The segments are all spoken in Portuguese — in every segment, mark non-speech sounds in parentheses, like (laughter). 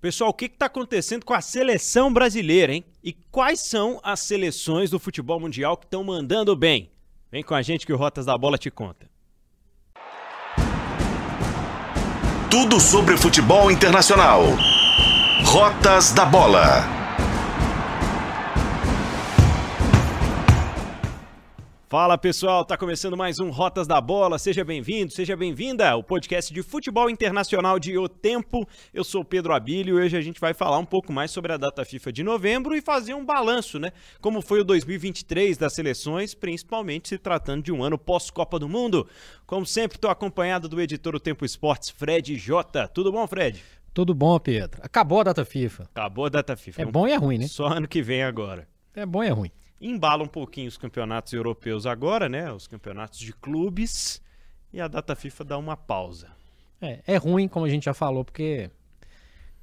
Pessoal, o que está acontecendo com a seleção brasileira, hein? E quais são as seleções do futebol mundial que estão mandando bem? Vem com a gente que o Rotas da Bola te conta. Tudo sobre futebol internacional. Rotas da Bola. Fala pessoal, tá começando mais um Rotas da Bola. Seja bem-vindo, seja bem-vinda ao podcast de futebol internacional de O Tempo. Eu sou Pedro Abílio e hoje a gente vai falar um pouco mais sobre a data FIFA de novembro e fazer um balanço, né? Como foi o 2023 das seleções, principalmente se tratando de um ano pós-Copa do Mundo. Como sempre, estou acompanhado do editor O Tempo Esportes, Fred J. Tudo bom, Fred? Tudo bom, Pedro. Acabou a data FIFA. Acabou a data FIFA. É bom e é ruim, né? Só ano que vem agora. É bom e é ruim embala um pouquinho os campeonatos europeus agora, né? Os campeonatos de clubes e a data FIFA dá uma pausa. É, é ruim, como a gente já falou, porque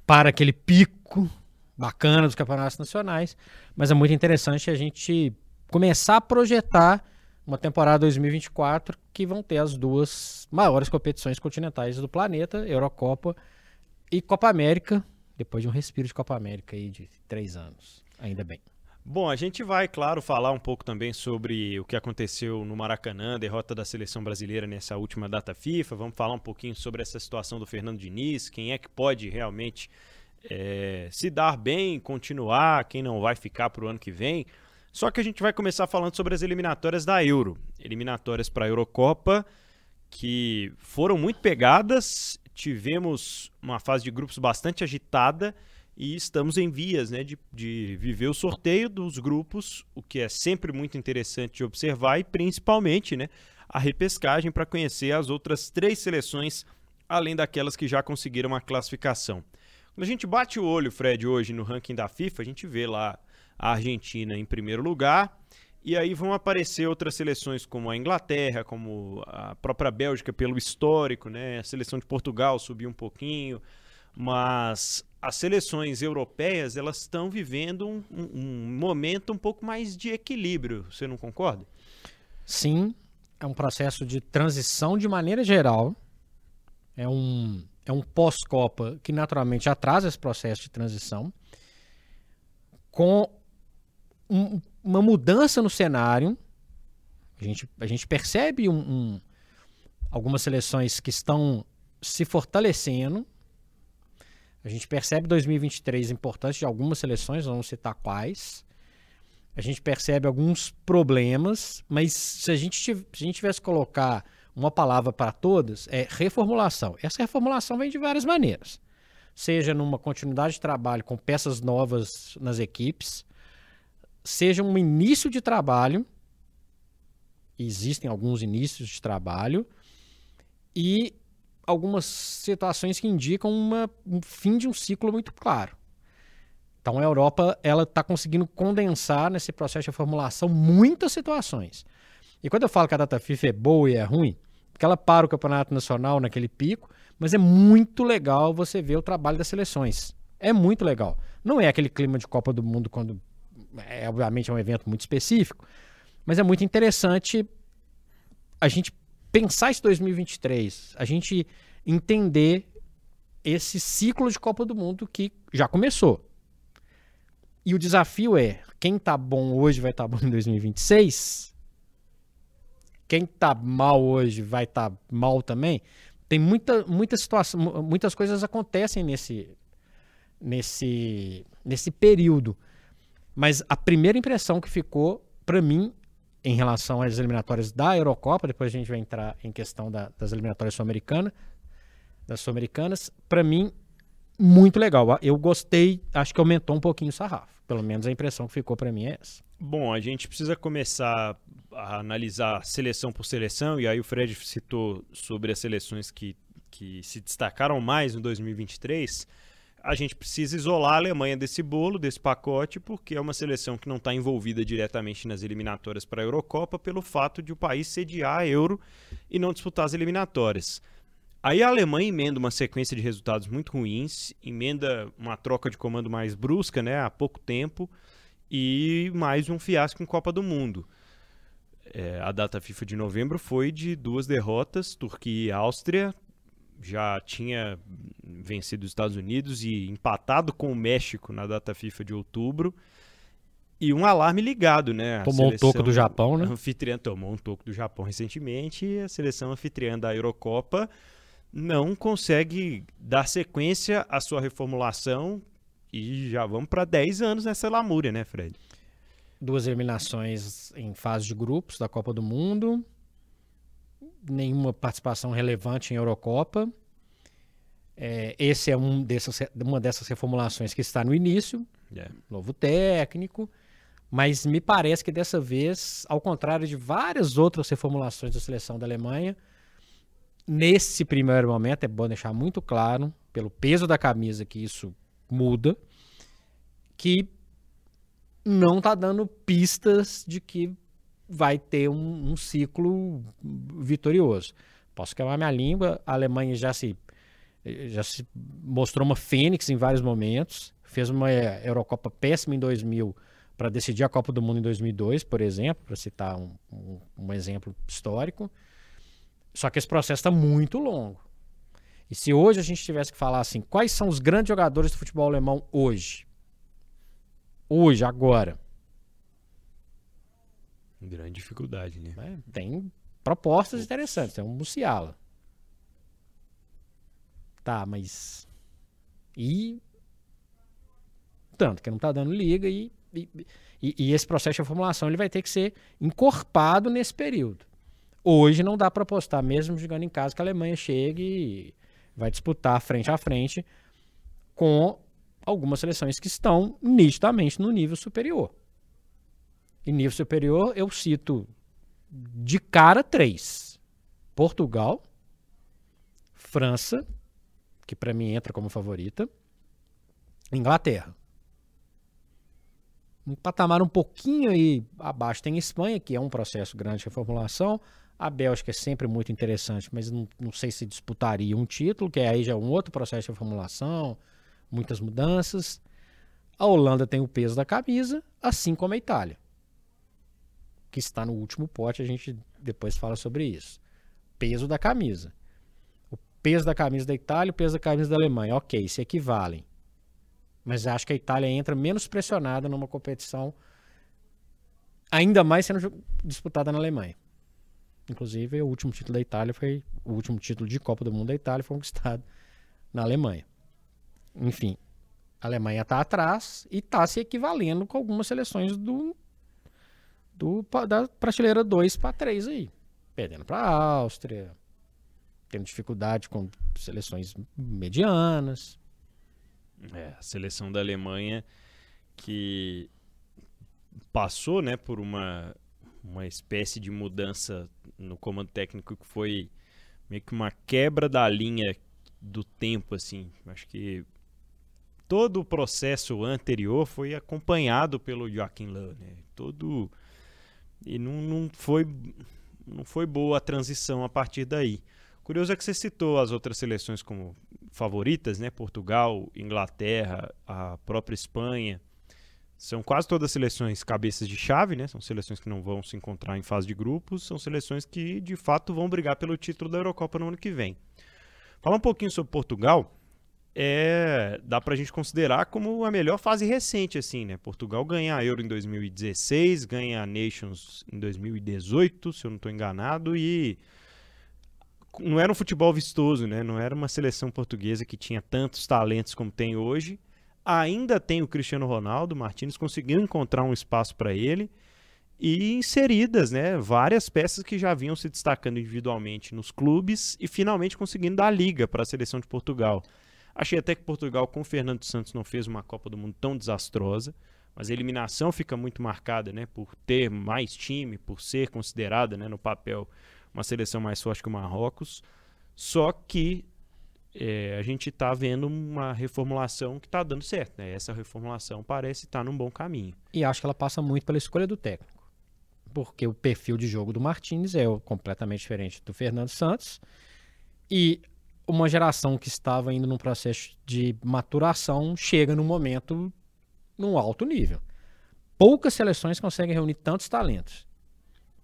para aquele pico bacana dos campeonatos nacionais, mas é muito interessante a gente começar a projetar uma temporada 2024 que vão ter as duas maiores competições continentais do planeta, Eurocopa e Copa América, depois de um respiro de Copa América aí de três anos, ainda bem. Bom, a gente vai, claro, falar um pouco também sobre o que aconteceu no Maracanã, derrota da seleção brasileira nessa última data FIFA. Vamos falar um pouquinho sobre essa situação do Fernando Diniz, quem é que pode realmente é, se dar bem, continuar, quem não vai ficar para o ano que vem. Só que a gente vai começar falando sobre as eliminatórias da Euro. Eliminatórias para a Eurocopa, que foram muito pegadas. Tivemos uma fase de grupos bastante agitada e estamos em vias né, de, de viver o sorteio dos grupos, o que é sempre muito interessante de observar, e principalmente né, a repescagem para conhecer as outras três seleções, além daquelas que já conseguiram a classificação. Quando a gente bate o olho, Fred, hoje no ranking da FIFA, a gente vê lá a Argentina em primeiro lugar, e aí vão aparecer outras seleções como a Inglaterra, como a própria Bélgica pelo histórico, né? A seleção de Portugal subiu um pouquinho, mas as seleções europeias elas estão vivendo um, um, um, momento um pouco mais de equilíbrio. Você não concorda? Sim, é um processo de transição de maneira geral. É um, é um pós-Copa que naturalmente atrasa esse processo de transição, com um, uma mudança no cenário. A gente, a gente percebe um, algumas seleções que estão se fortalecendo a gente percebe 2023 importante de algumas seleções, vamos citar quais. A gente percebe alguns problemas, mas se a gente, se a gente tivesse que colocar uma palavra para todas, é reformulação. Essa reformulação vem de várias maneiras. Seja numa continuidade de trabalho com peças novas nas equipes, seja um início de trabalho, existem alguns inícios de trabalho, e algumas situações que indicam uma, um fim de um ciclo muito claro. Então a Europa ela está conseguindo condensar nesse processo de formulação muitas situações. E quando eu falo que a data FIFA é boa e é ruim, porque ela para o campeonato nacional naquele pico, mas é muito legal você ver o trabalho das seleções. É muito legal. Não é aquele clima de Copa do Mundo quando é obviamente é um evento muito específico, mas é muito interessante a gente pensar esse 2023, a gente entender esse ciclo de Copa do Mundo que já começou. E o desafio é: quem tá bom hoje vai estar tá bom em 2026? Quem tá mal hoje vai estar tá mal também? Tem muita, muita situação, muitas coisas acontecem nesse, nesse, nesse período. Mas a primeira impressão que ficou para mim em relação às eliminatórias da Eurocopa, depois a gente vai entrar em questão da, das eliminatórias sul-americanas, das sul-americanas, para mim, muito legal. Eu gostei, acho que aumentou um pouquinho o sarrafo. Pelo menos a impressão que ficou para mim é essa. Bom, a gente precisa começar a analisar seleção por seleção, e aí o Fred citou sobre as seleções que, que se destacaram mais em 2023 a gente precisa isolar a Alemanha desse bolo, desse pacote, porque é uma seleção que não está envolvida diretamente nas eliminatórias para a Eurocopa pelo fato de o país sediar a Euro e não disputar as eliminatórias. Aí a Alemanha emenda uma sequência de resultados muito ruins, emenda uma troca de comando mais brusca, né, há pouco tempo, e mais um fiasco em Copa do Mundo. É, a data FIFA de novembro foi de duas derrotas, Turquia e Áustria, já tinha vencido os Estados Unidos e empatado com o México na data FIFA de outubro. E um alarme ligado, né? A Tomou um toco do Japão, né? Anfitriã tomou um toco do Japão recentemente e a seleção anfitriã da Eurocopa não consegue dar sequência à sua reformulação e já vamos para 10 anos nessa lamúria, né, Fred? Duas eliminações em fase de grupos da Copa do Mundo, nenhuma participação relevante em Eurocopa. É, esse é um dessas, uma dessas reformulações que está no início, yeah. É. novo técnico, mas me parece que dessa vez, ao contrário de várias outras reformulações da seleção da Alemanha, nesse primeiro momento é bom deixar muito claro, pelo peso da camisa que isso muda, que não está dando pistas de que vai ter um, um, ciclo vitorioso. Posso queimar minha língua, a Alemanha já se, já se mostrou uma fênix em vários momentos, fez uma Eurocopa péssima em 2000 para decidir a Copa do Mundo em 2002, por exemplo, para citar um, um, um exemplo histórico. Só que esse processo está muito longo. E se hoje a gente tivesse que falar assim, quais são os grandes jogadores do futebol alemão hoje? Hoje, agora. Grande dificuldade, né? É, tem propostas interessantes. Tem um Musiala. Tá, mas. E. Tanto que não tá dando liga e, e, e, esse processo de formulação ele vai ter que ser encorpado nesse período. Hoje não dá para apostar, mesmo jogando em casa, que a Alemanha chegue e vai disputar frente a frente com algumas seleções que estão nitidamente no nível superior. E nível superior, eu cito de cara três: Portugal, França, que para mim entra como favorita, Inglaterra. Um patamar um pouquinho aí abaixo tem Espanha, que é um processo grande de reformulação. A Bélgica é sempre muito interessante, mas não, não sei se disputaria um título, que aí já é um outro processo de reformulação, muitas mudanças. A Holanda tem o peso da camisa, assim como a Itália, que está no último pote, a gente depois fala sobre isso. Peso da camisa. O peso da camisa da Itália o peso da camisa da Alemanha, ok, se equivalem. Mas acho que a Itália entra menos pressionada numa competição, ainda mais sendo disputada na Alemanha. Inclusive, o último título da Itália foi. O último título de Copa do Mundo da Itália foi conquistado na Alemanha. Enfim, a Alemanha está atrás e está se equivalendo com algumas seleções do, do da prateleira 2 para 3 aí. Perdendo para a Áustria, tendo dificuldade com seleções medianas. É, a seleção da Alemanha que passou né, por uma uma espécie de mudança no comando técnico que foi meio que uma quebra da linha do tempo, assim. Acho que todo o processo anterior foi acompanhado pelo Joaquim Löw, né? Todo e não, não foi não foi boa a transição a partir daí. Curioso é que você citou as outras seleções como favoritas, né? Portugal, Inglaterra, a própria Espanha. São quase todas seleções cabeças de chave, né? São seleções que não vão se encontrar em fase de grupos, são seleções que de fato vão brigar pelo título da Eurocopa no ano que vem. Falar um pouquinho sobre Portugal, é, dá pra gente considerar como a melhor fase recente, assim, né? Portugal ganha a Euro em 2016, ganha a Nations em 2018, se eu não estou enganado, e não era um futebol vistoso, né? Não era uma seleção portuguesa que tinha tantos talentos como tem hoje ainda tem o Cristiano Ronaldo, Martins conseguiu encontrar um espaço para ele e inseridas, né, várias peças que já vinham se destacando individualmente nos clubes e finalmente conseguindo dar liga para a seleção de Portugal. Achei até que Portugal com Fernando Santos não fez uma Copa do Mundo tão desastrosa, mas a eliminação fica muito marcada, né, por ter mais time, por ser considerada, né, no papel uma seleção mais forte que o Marrocos. Só que é, a gente está vendo uma reformulação que está dando certo. Né? Essa reformulação parece estar tá num bom caminho. E acho que ela passa muito pela escolha do técnico. Porque o perfil de jogo do Martins é completamente diferente do Fernando Santos. E uma geração que estava indo num processo de maturação chega num momento num alto nível. Poucas seleções conseguem reunir tantos talentos.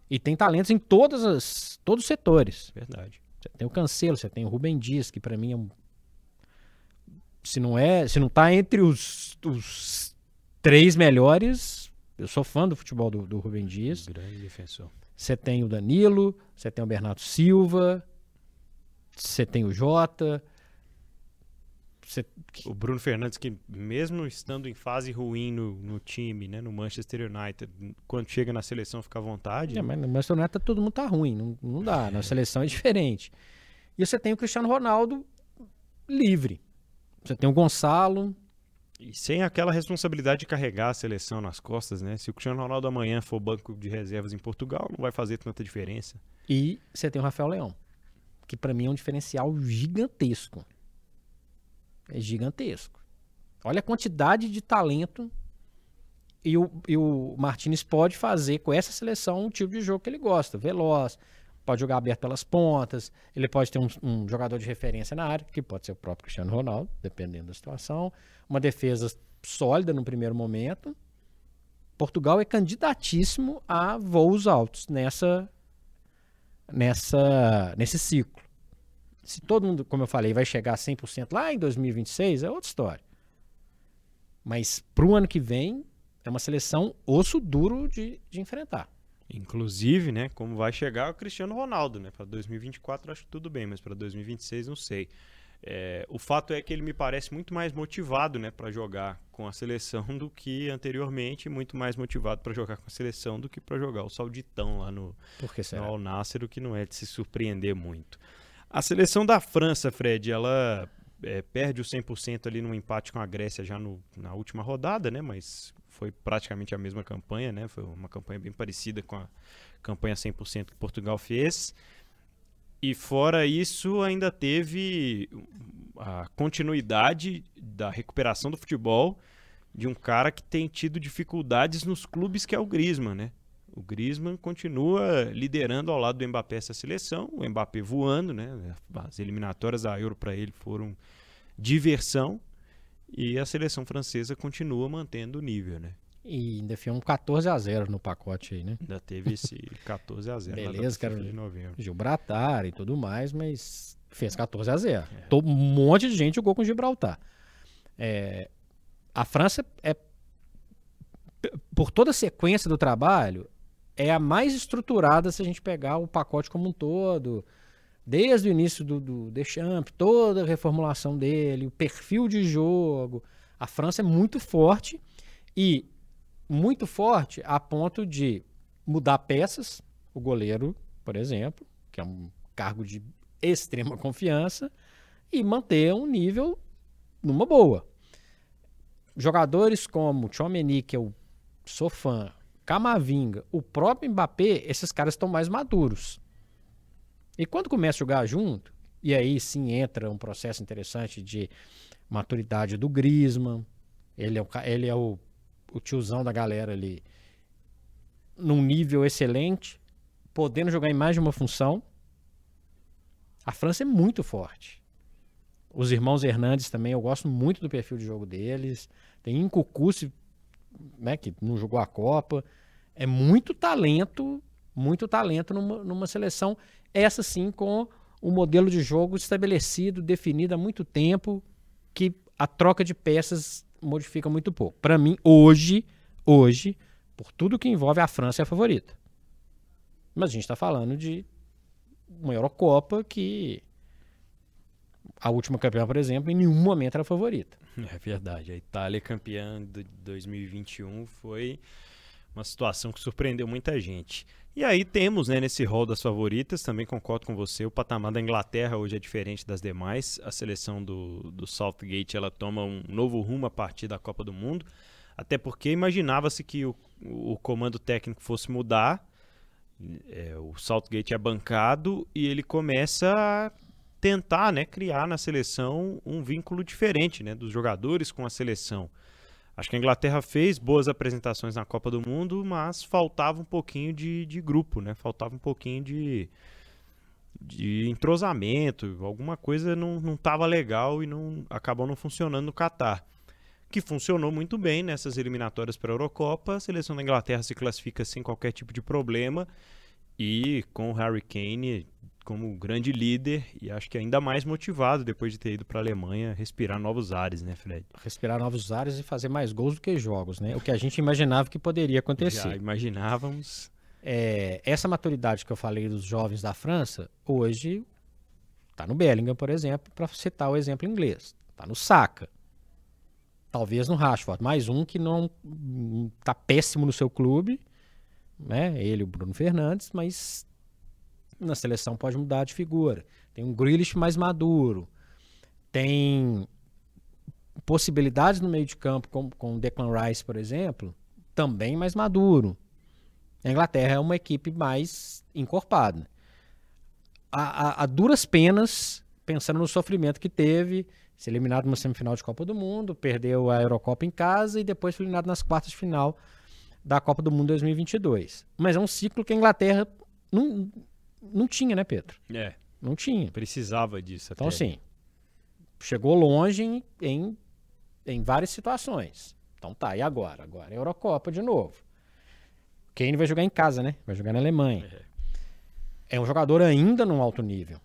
E tem talentos em todas as, todos os setores. Verdade. Você tem o Cancelo, você tem o Rubem Dias, que para mim é um se não é, se não tá entre os, os três melhores, eu sou fã do futebol do, do Rubem Dias. Grande defensor. Você tem o Danilo, você tem o Bernardo Silva, você tem o Jota. Você... O Bruno Fernandes, que mesmo estando em fase ruim no, no time, né, no Manchester United, quando chega na seleção fica à vontade. É, mas no Manchester United todo mundo tá ruim, não, não dá. Na seleção é diferente. E você tem o Cristiano Ronaldo livre. Você tem o Gonçalo. E sem aquela responsabilidade de carregar a seleção nas costas, né? Se o Cristiano Ronaldo amanhã for banco de reservas em Portugal, não vai fazer tanta diferença. E você tem o Rafael Leão, que para mim é um diferencial gigantesco. É gigantesco. Olha a quantidade de talento e o, e o Martinez pode fazer com essa seleção um tipo de jogo que ele gosta, veloz, pode jogar aberto pelas pontas, ele pode ter um, um, jogador de referência na área, que pode ser o próprio Cristiano Ronaldo, dependendo da situação, uma defesa sólida no primeiro momento. Portugal é candidatíssimo a voos altos nessa, nessa, nesse ciclo. Se todo mundo, como eu falei, vai chegar a 100% lá em 2026, é outra história. Mas para o ano que vem, é uma seleção osso duro de, de enfrentar. Inclusive, né, como vai chegar o Cristiano Ronaldo, né? Para 2024 acho que tudo bem, mas para 2026 não sei. É, o fato é que ele me parece muito mais motivado, né, para jogar com a seleção do que anteriormente, muito mais motivado para jogar com a seleção do que para jogar o Sauditão lá no, no Al Nassr, o que não é de se surpreender muito. A seleção da França, Fred, ela é, perde o 100% ali num empate com a Grécia já no, na última rodada, né? Mas foi praticamente a mesma campanha, né? Foi uma campanha bem parecida com a campanha 100% que Portugal fez. E fora isso, ainda teve a continuidade da recuperação do futebol de um cara que tem tido dificuldades nos clubes que é o Griezmann, né? O Griezmann continua liderando ao lado do Mbappé essa seleção, o Mbappé voando, né? As eliminatórias da Euro para ele foram diversão e a seleção francesa continua mantendo o nível, né? E ainda foi um 14 a 0 no pacote aí, né? Ainda teve esse 14 a 0 Beleza, que era de novembro. Gibraltar e tudo mais, mas fez 14 a 0 é. Um monte de gente jogou com Gibraltar. É, a França é por toda a sequência do trabalho, é a mais estruturada se a gente pegar o pacote como um todo, desde o início do, do Deschamps, toda a reformulação dele, o perfil de jogo. A França é muito forte e muito forte a ponto de mudar peças, o goleiro, por exemplo, que é um cargo de extrema confiança, e manter um nível numa boa. Jogadores como Chomeny, que eu sou fã, Camavinga, o próprio Mbappé, esses caras estão mais maduros. E quando começa a jogar junto, e aí sim entra um processo interessante de maturidade do Griezmann, ele é o, ele é o, o tiozão da galera ali, num nível excelente, podendo jogar em mais de uma função. A França é muito forte. Os irmãos Hernandes também, eu gosto muito do perfil de jogo deles. Tem Incucucci né, que não jogou a Copa. É muito talento, muito talento numa, numa seleção, essa sim com um modelo de jogo estabelecido, definido há muito tempo, que a troca de peças modifica muito pouco. Para mim, hoje, hoje, por tudo que envolve a França é a favorita. Mas a gente está falando de uma Eurocopa que a última campeã, por exemplo, em nenhum momento era favorita. É verdade. A Itália campeã de 2021 foi uma situação que surpreendeu muita gente. E aí temos, né, nesse rol das favoritas, também concordo com você, o patamar da Inglaterra hoje é diferente das demais. A seleção do, do Southgate, ela toma um novo rumo a partir da Copa do Mundo, até porque imaginava-se que o, o comando técnico fosse mudar, é, o Southgate é bancado e ele começa a tentar né, criar na seleção um vínculo diferente né, dos jogadores com a seleção. Acho que a Inglaterra fez boas apresentações na Copa do Mundo, mas faltava um pouquinho de, de grupo, né? Faltava um pouquinho de, de entrosamento, alguma coisa não estava legal e não acabou não funcionando no Catar. Que funcionou muito bem nessas eliminatórias para a Eurocopa. A seleção da Inglaterra se classifica sem qualquer tipo de problema e com o Harry Kane como grande líder e acho que ainda mais motivado depois de ter ido para a Alemanha respirar novos ares, né, Fred? Respirar novos ares e fazer mais gols do que jogos, né? O que a gente imaginava que poderia acontecer. Já imaginávamos. É, essa maturidade que eu falei dos jovens da França, hoje está no Bellingham, por exemplo, para citar o exemplo inglês. Está no Saka. Talvez no Rashford. Mais um que não está péssimo no seu clube, né? Ele, o Bruno Fernandes, mas na seleção pode mudar de figura. Tem um Grealish mais maduro. Tem possibilidades no meio de campo, com, com o Declan Rice, por exemplo, também mais maduro. A Inglaterra é uma equipe mais encorpada. A, a, a, duras penas, pensando no sofrimento que teve, ser eliminado numa semifinal de Copa do Mundo, perdeu a Eurocopa em casa e depois foi eliminado nas quartas de final da Copa do Mundo 2022. Mas é um ciclo que a Inglaterra não, não tinha, né, Pedro? É. Não tinha. Precisava disso. Então, até. assim, chegou longe em, em, em, várias situações. Então tá, e agora? Agora é Eurocopa de novo. Kane vai jogar em casa, né? Vai jogar na Alemanha. É, é um jogador ainda num alto nível.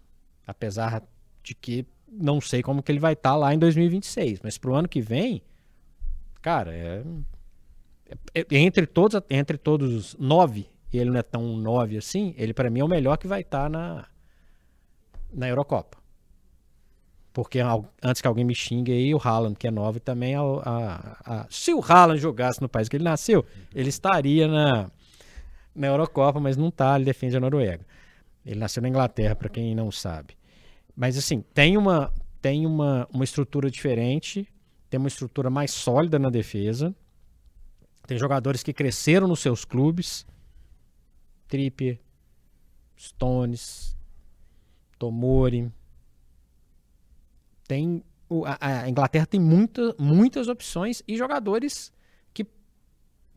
Apesar de que não sei como que ele vai estar tá lá em 2026. Mas pro ano que vem, cara, é, é, é entre, todos, entre todos os nove e ele não é tão 9 assim, ele para mim é o melhor que vai estar tá na, na Eurocopa. Porque antes que alguém me xingue aí, o Haaland, que é 9, também. A, a, a, se o Haaland jogasse no país que ele nasceu, ele estaria na, na Eurocopa, mas não está, ele defende a Noruega. Ele nasceu na Inglaterra, para quem não sabe. Mas assim, tem uma, tem uma, uma estrutura diferente, tem uma estrutura mais sólida na defesa. Tem jogadores que cresceram nos seus clubes, Trippier, Stones, Tomori. Tem a, a, Inglaterra tem muita, muitas opções e jogadores que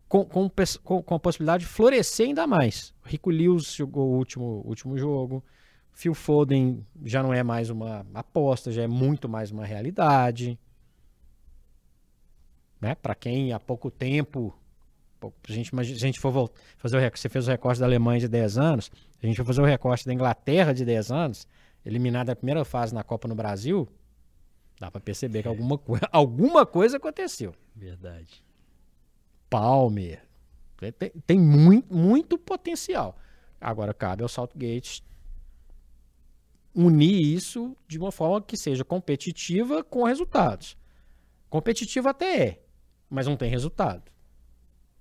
com, com, com, a possibilidade de florescer ainda mais. Rico Lewis jogou o último, último jogo. Phil Foden já não é mais uma aposta, já é muito mais uma realidade. Né? Para quem há pouco tempo a gente, se a gente for fazer o recorte, você fez o recorte da Alemanha de 10 anos, a gente for fazer o recorte da Inglaterra de 10 anos, eliminada a primeira fase na Copa no Brasil, dá para perceber é. que alguma, (laughs) alguma coisa aconteceu. Verdade. Palmer. Tem, tem muito, muito potencial. Agora cabe ao Saltgate unir isso de uma forma que seja competitiva com resultados. Competitiva até é, mas não tem resultado.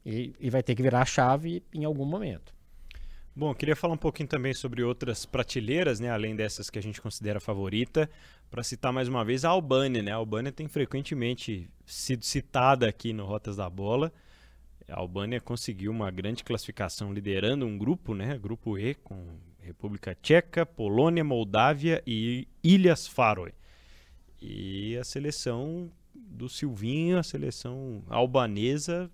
E, e vai ter que virar a chave em algum momento. Bom, queria falar um pouquinho também sobre outras prateleiras, né, além dessas que a gente considera favorita. Para citar mais uma vez a Albânia, né? A Albânia tem frequentemente sido citada aqui no Rotas da Bola. A Albânia conseguiu uma grande classificação liderando um grupo, né? Grupo E com República Tcheca, Polônia, Moldávia e Ilhas Faroe. E a seleção do Silvinho, a seleção albanesa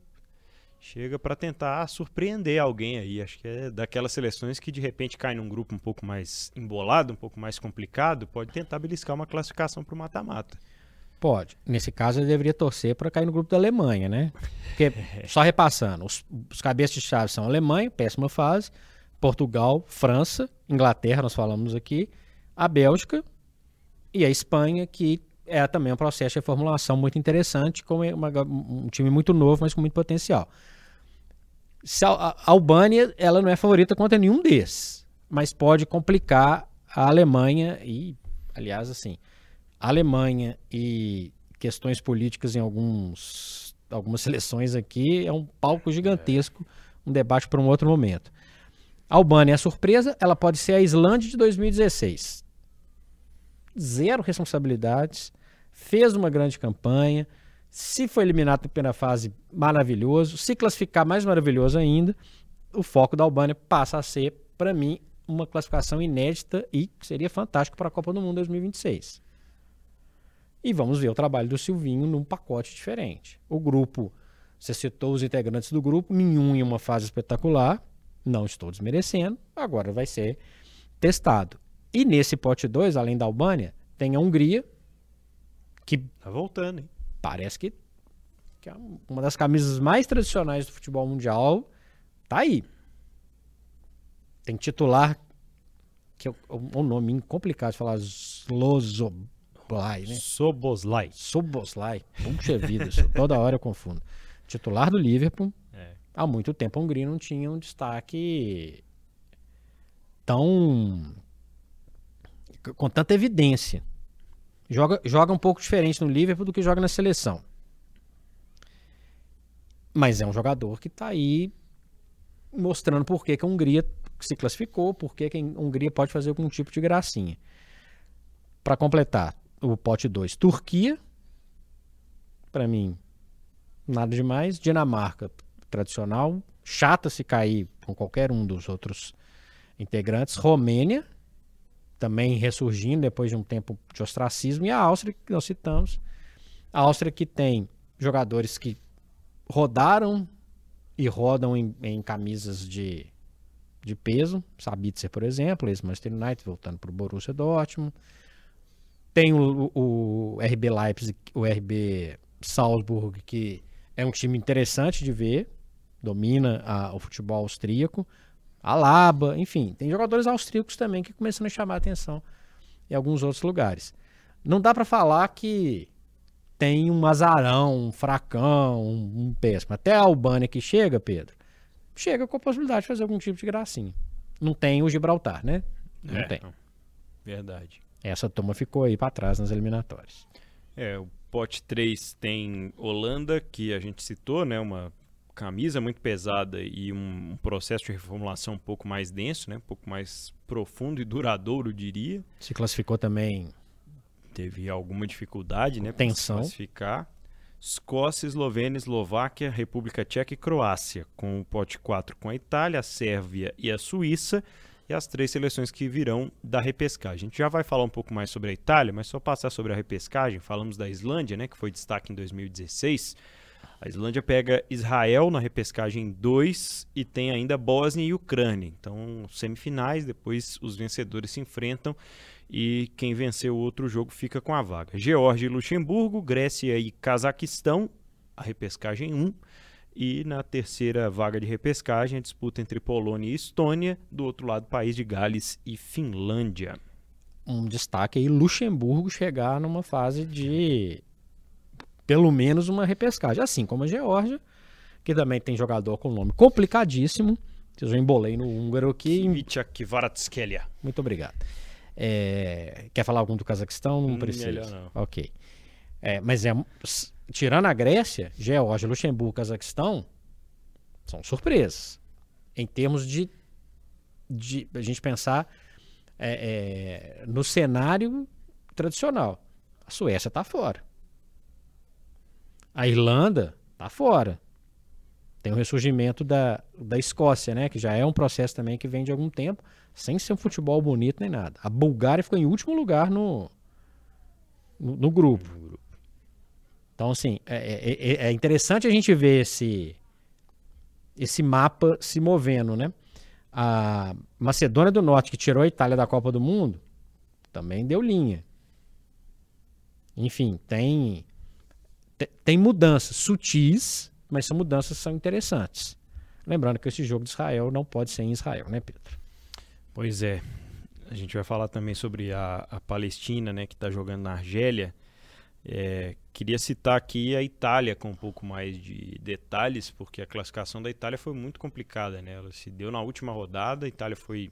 chega para tentar surpreender alguém aí. Acho que é daquelas seleções que de repente cai num grupo um pouco mais embolado, um pouco mais complicado, pode tentar beliscar uma classificação para o mata-mata. Pode. Nesse caso, ele deveria torcer para cair no grupo da Alemanha, né? Porque, (laughs) só repassando, os, os cabeças de chave são Alemanha, péssima fase, Portugal, França, Inglaterra, nós falamos aqui, a Bélgica e a Espanha, que é também um processo de reformulação muito interessante, com uma, um time muito novo, mas com muito potencial. Se a, a Albânia ela não é favorita contra nenhum desses, mas pode complicar a Alemanha e, aliás, assim, a Alemanha e questões políticas em alguns, algumas (laughs) seleções aqui é um palco gigantesco, um debate para um outro momento. A Albânia é surpresa, ela pode ser a Islândia de 2016. Zero responsabilidades, fez uma grande campanha. Se foi eliminado na primeira fase, maravilhoso. Se classificar, mais maravilhoso ainda. O foco da Albânia passa a ser, para mim, uma classificação inédita e seria fantástico para a Copa do Mundo 2026. E vamos ver o trabalho do Silvinho num pacote diferente. O grupo, você citou os integrantes do grupo, nenhum em uma fase espetacular, não estou desmerecendo, agora vai ser testado. E nesse pote 2, além da Albânia, tem a Hungria, que tá voltando, hein? Parece que, que é uma das camisas mais tradicionais do futebol mundial tá aí. Tem titular que é um nome complicado de falar, Slozoblai, né? Soboslai. Soboslai. Puxa vida, isso, toda hora eu confundo. Titular do Liverpool. É. Há muito tempo a Hungria não tinha um destaque tão com tanta evidência. Joga, joga um pouco diferente no Liverpool do que joga na seleção. Mas é um jogador que está aí mostrando por que, que a Hungria se classificou, por que, que a Hungria pode fazer algum tipo de gracinha. Para completar, o pote 2, Turquia. Para mim, nada demais. Dinamarca, tradicional. Chata se cair com qualquer um dos outros integrantes. Romênia, também ressurgindo depois de um tempo de ostracismo. E a Áustria, que nós citamos. A Áustria que tem jogadores que rodaram e rodam em, em camisas de, de peso. Sabitzer, por exemplo, ex-Manchester United, voltando para o Borussia Dortmund. Tem o, o, RB Leipzig, o RB Salzburg, que é um time interessante de ver, domina a, o futebol austríaco. Alaba, enfim, tem jogadores austríacos também que começam a chamar a atenção em alguns outros lugares. Não dá para falar que tem um azarão, um fracão, um, um péssimo. Até a Albânia que chega, Pedro, chega com a possibilidade de fazer algum tipo de gracinha. Não tem o Gibraltar, né? Não É, tem. não. Verdade. Essa turma ficou aí para trás nas eliminatórias. É, o pote 3 tem Holanda, que a gente citou, né? Uma camisa muito pesada e um, processo de reformulação um pouco mais denso, né? Um pouco mais profundo e duradouro, eu diria. Se classificou também Teve alguma dificuldade, né? para se Tensão. classificar. Escócia, Eslovênia, Eslováquia, República Tcheca e Croácia, com o pote 4 com a Itália, a Sérvia e a Suíça, e as três seleções que virão da repescagem. A gente já vai falar um pouco mais sobre a Itália, mas só passar sobre a repescagem, falamos da Islândia, né, que foi destaque em 2016. A Islândia pega Israel na repescagem 2 e tem ainda Bósnia e Ucrânia. Então, semifinais, depois os vencedores se enfrentam e quem vencer o outro jogo fica com a vaga. Geórgia e Luxemburgo, Grécia e Cazaquistão, a repescagem 1. E na terceira vaga de repescagem, a disputa entre Polônia e Estônia, do outro lado, país de Gales e Finlândia. um destaque aí Luxemburgo chegar numa fase de pelo menos uma repescagem, assim como a Geórgia, que também tem jogador com nome complicadíssimo. Eu já embolei no húngaro aqui. Ivica Kvaratskhelia. Muito obrigado. É, quer falar algum do Cazaquistão? Não Hum, precisa. melhor não. Ok. É, mas é tirando a Grécia, Geórgia, Luxemburgo, Cazaquistão são surpresas em termos de, de a gente pensar é, é, no cenário tradicional. A Suécia está fora. A Irlanda está fora. Tem o ressurgimento da, da Escócia, né? Que já é um processo também que vem de algum tempo, sem ser um futebol bonito nem nada. A Bulgária ficou em último lugar no, no, no grupo. Então, assim, é, é- é- é interessante a gente ver esse, esse mapa se movendo, né? A Macedônia do Norte, que tirou a Itália da Copa do Mundo, também deu linha. Enfim, tem, te- tem mudanças sutis, mas são mudanças que são interessantes. Lembrando que esse jogo de Israel não pode ser em Israel, né, Pedro? Pois é. A gente vai falar também sobre a, a Palestina, né, que está jogando na Argélia. É, queria citar aqui a Itália com um pouco mais de detalhes, porque a classificação da Itália foi muito complicada, né? Ela se deu na última rodada, a Itália foi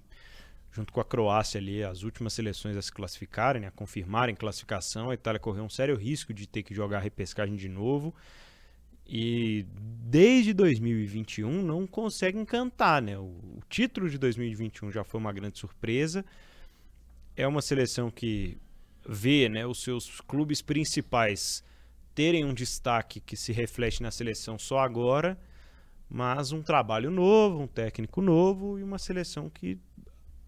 junto com a Croácia ali as últimas seleções a se classificarem, né, a confirmarem classificação. A Itália correu um sério risco de ter que jogar repescagem de novo. E desde 2021 não consegue encantar, né? O, o título de 2021 já foi uma grande surpresa. É uma seleção que vê, né, os seus clubes principais terem um destaque que se reflete na seleção só agora, mas um trabalho novo, um técnico novo e uma seleção que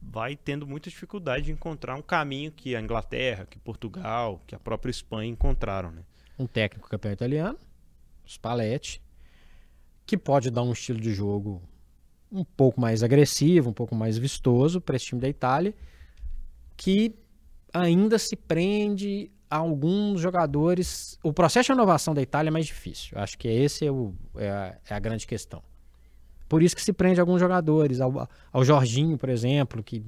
vai tendo muita dificuldade de encontrar um caminho que a Inglaterra, que Portugal, que a própria Espanha encontraram, né? Um técnico campeão italiano, Spalletti, que pode dar um estilo de jogo um pouco mais agressivo, um pouco mais vistoso para esse time da Itália, que ainda se prende a alguns jogadores. O processo de renovação da Itália é mais difícil. Acho que esse é, o- é a, é a grande questão. Por isso que se prende alguns jogadores, ao, ao Jorginho, por exemplo, que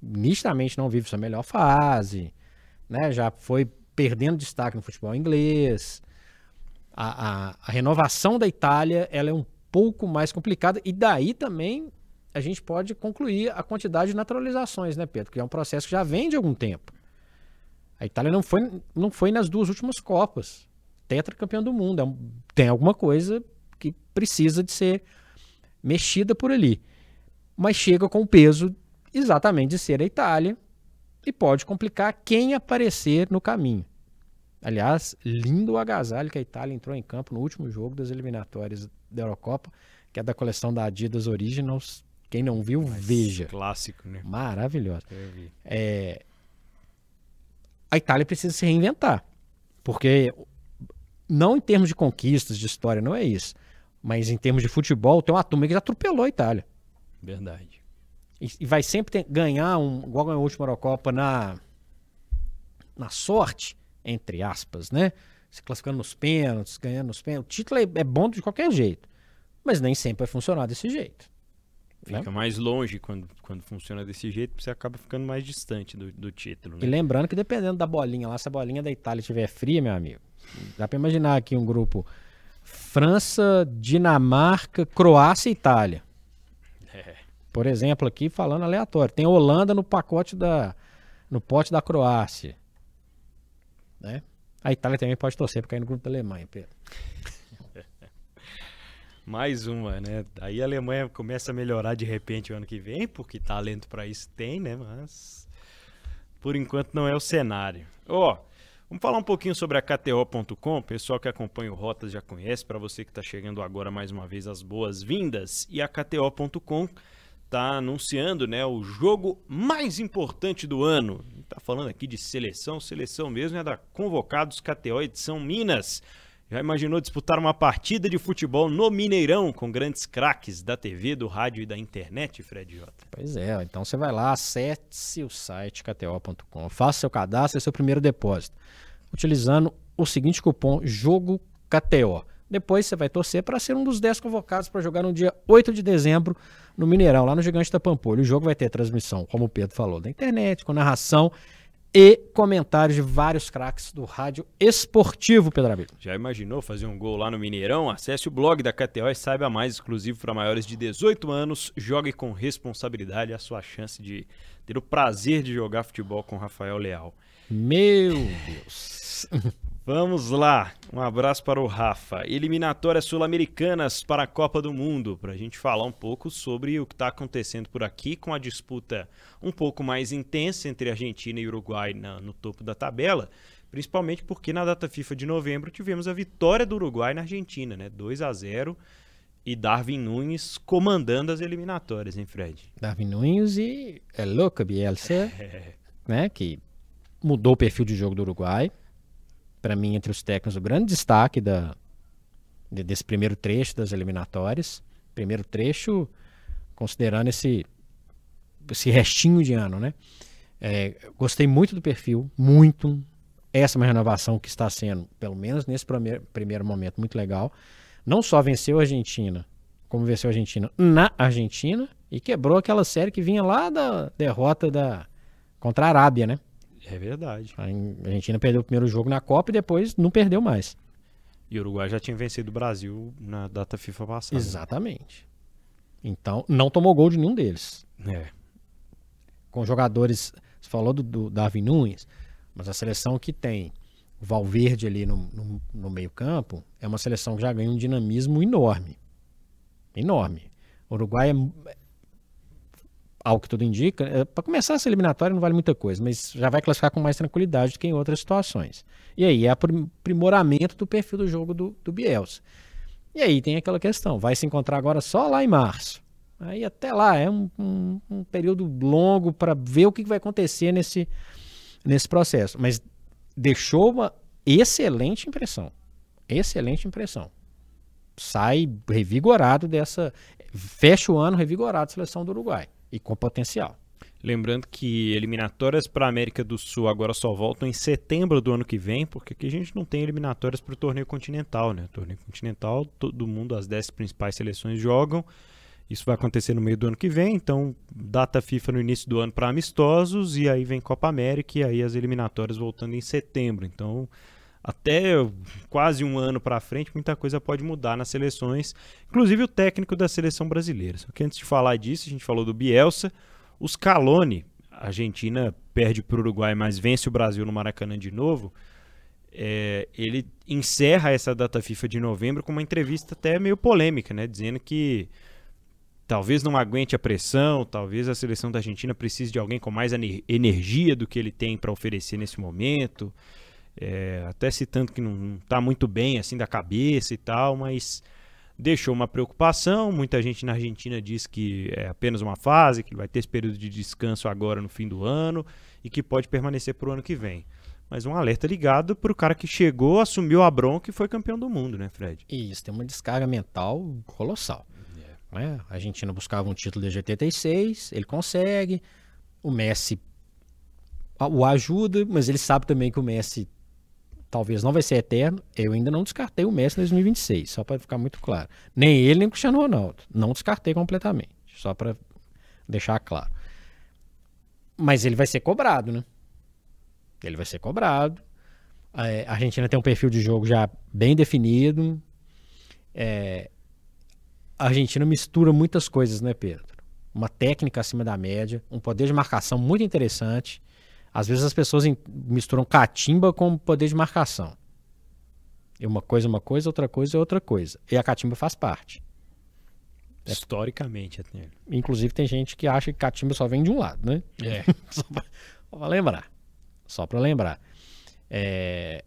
nitidamente não vive sua melhor fase, né? Já foi perdendo destaque no futebol inglês. A, a, a renovação da Itália ela é um pouco mais complicada e daí também a gente pode concluir a quantidade de naturalizações, né, Pedro? Que é um processo que já vem de algum tempo. A Itália não foi, não foi nas duas últimas Copas. Tetracampeão do mundo. É tem alguma coisa que precisa de ser mexida por ali. Mas chega com o peso exatamente de ser a Itália e pode complicar quem aparecer no caminho. Aliás, lindo o agasalho que a Itália entrou em campo no último jogo das eliminatórias da Eurocopa, que é da coleção da Adidas Originals. Quem não viu, Mas veja. Clássico, né? Maravilhoso. É... A Itália precisa se reinventar. Porque, não em termos de conquistas, de história, não é isso. Mas em termos de futebol, tem uma turma que já atropelou a Itália. Verdade. E, e vai sempre ter, ganhar, um, igual ganhou a última Eurocopa, na, na sorte, entre aspas, né? Se classificando nos pênaltis, ganhando nos pênaltis. O título é, é bom de qualquer jeito. Mas nem sempre vai funcionar desse jeito. Fica né? mais longe quando, quando funciona desse jeito, você acaba ficando mais distante do, do título. Né? E lembrando que dependendo da bolinha lá, se a bolinha da Itália estiver fria, meu amigo, dá para imaginar aqui um grupo França, Dinamarca, Croácia e Itália. É. Por exemplo, aqui falando aleatório, tem Holanda no pacote da no pote da Croácia, né? A Itália também pode torcer para cair no grupo da Alemanha, Pedro. (laughs) Mais uma, né? Aí a Alemanha começa a melhorar de repente o ano que vem, porque talento para isso tem, né? Mas por enquanto não é o cenário. Ó, oh, vamos falar um pouquinho sobre a KTO.com. O pessoal que acompanha o Rotas já conhece. Para você que está chegando agora mais uma vez, as boas-vindas. E a KTO.com está anunciando, né, o jogo mais importante do ano. Está falando aqui de seleção, seleção mesmo é da Convocados KTO edição Minas. Já imaginou disputar uma partida de futebol no Mineirão com grandes craques da TV, do rádio e da internet, Fred J? Pois é, então você vai lá, acesse o site kto.com, faça seu cadastro e seu primeiro depósito, utilizando o seguinte cupom Jogo KTO. Depois você vai torcer para ser um dos 10 convocados para jogar no dia 8 de dezembro no Mineirão, lá no Gigante da Pampulha. O jogo vai ter transmissão, como o Pedro falou, da internet, com narração e comentários de vários craques do rádio esportivo, Pedro Abel. Já imaginou fazer um gol lá no Mineirão? Acesse o blog da KTO e saiba mais, exclusivo para maiores de 18 anos. Jogue com responsabilidade a sua chance de ter o prazer de jogar futebol com Rafael Leal. Meu Deus! (laughs) Vamos lá, um abraço para o Rafa. Eliminatórias sul-americanas para a Copa do Mundo, para a gente falar um pouco sobre o que está acontecendo por aqui com a disputa um pouco mais intensa entre Argentina e Uruguai na, no topo da tabela, principalmente porque na data FIFA de novembro tivemos a vitória do Uruguai na Argentina, né? 2 a 0 e Darwin Nunes comandando as eliminatórias, hein, Fred? Darwin Nunes e é louco Bielsa, (laughs) é. né, que mudou o perfil de jogo do Uruguai para mim, entre os técnicos, o grande destaque da, desse primeiro trecho das eliminatórias. Primeiro trecho, considerando esse, esse restinho de ano, né? É, gostei muito do perfil, muito. Essa é uma renovação que está sendo, pelo menos nesse primeiro, primeiro momento, muito legal. Não só venceu a Argentina, como venceu a Argentina na Argentina e quebrou aquela série que vinha lá da derrota da contra a Arábia, né? É verdade. A Argentina perdeu o primeiro jogo na Copa e depois não perdeu mais. E o Uruguai já tinha vencido o Brasil na data FIFA passada. Exatamente. Então, não tomou gol de nenhum deles. É. Com jogadores. Você falou do, do Davi Nunes, mas a seleção que tem o Valverde ali no, no, no meio-campo é uma seleção que já ganha um dinamismo enorme. Enorme. O Uruguai é, ao que tudo indica, é, para começar essa eliminatória não vale muita coisa, mas já vai classificar com mais tranquilidade do que em outras situações. E aí é aprimoramento do perfil do jogo do, do Bielsa. E aí tem aquela questão, vai se encontrar agora só lá em março. Aí até lá é um, um, um período longo para ver o que vai acontecer nesse, nesse processo. Mas deixou uma excelente impressão. Excelente impressão. Sai revigorado dessa. Fecha o ano revigorado a seleção do Uruguai e com potencial. Lembrando que eliminatórias para a América do Sul agora só voltam em setembro do ano que vem, porque aqui a gente não tem eliminatórias para o torneio continental, né? O torneio continental, todo mundo, as 10 principais seleções jogam Isso vai acontecer no meio do ano que vem, então data FIFA no início do ano para amistosos e aí vem Copa América e aí as eliminatórias voltando em setembro. Então, até quase um ano para frente, muita coisa pode mudar nas seleções, inclusive o técnico da seleção brasileira. Só que antes de falar disso, a gente falou do Bielsa, os Scaloni, a Argentina perde para o Uruguai, mas vence o Brasil no Maracanã de novo. É, ele encerra essa data FIFA de novembro com uma entrevista até meio polêmica, né? Dizendo que talvez não aguente a pressão, talvez a seleção da Argentina precise de alguém com mais energia do que ele tem para oferecer nesse momento. É, até citando que não está muito bem assim da cabeça e tal, mas deixou uma preocupação. Muita gente na Argentina diz que é apenas uma fase, que vai ter esse período de descanso agora no fim do ano e que pode permanecer para o ano que vem. Mas um alerta ligado para o cara que chegou, assumiu a bronca e foi campeão do mundo, né, Fred? Isso, tem uma descarga mental colossal. Né? A Argentina buscava um título de 86, ele consegue. O Messi o ajuda, mas ele sabe também que o Messi talvez não vai ser eterno. Eu ainda não descartei o Messi em 2026, só para ficar muito claro. Nem ele, nem o Cristiano Ronaldo. Não descartei completamente, só para deixar claro. Mas ele vai ser cobrado, né? Ele vai ser cobrado. É, a Argentina tem um perfil de jogo já bem definido. É, a Argentina mistura muitas coisas, né, Pedro? Uma técnica acima da média, um poder de marcação muito interessante. Às vezes as pessoas misturam catimba com poder de marcação. E uma coisa é uma coisa, outra coisa é outra coisa. E a catimba faz parte. É. Historicamente, até. Inclusive tem gente que acha que catimba só vem de um lado, né? É. (laughs) só para lembrar. Só para lembrar. É...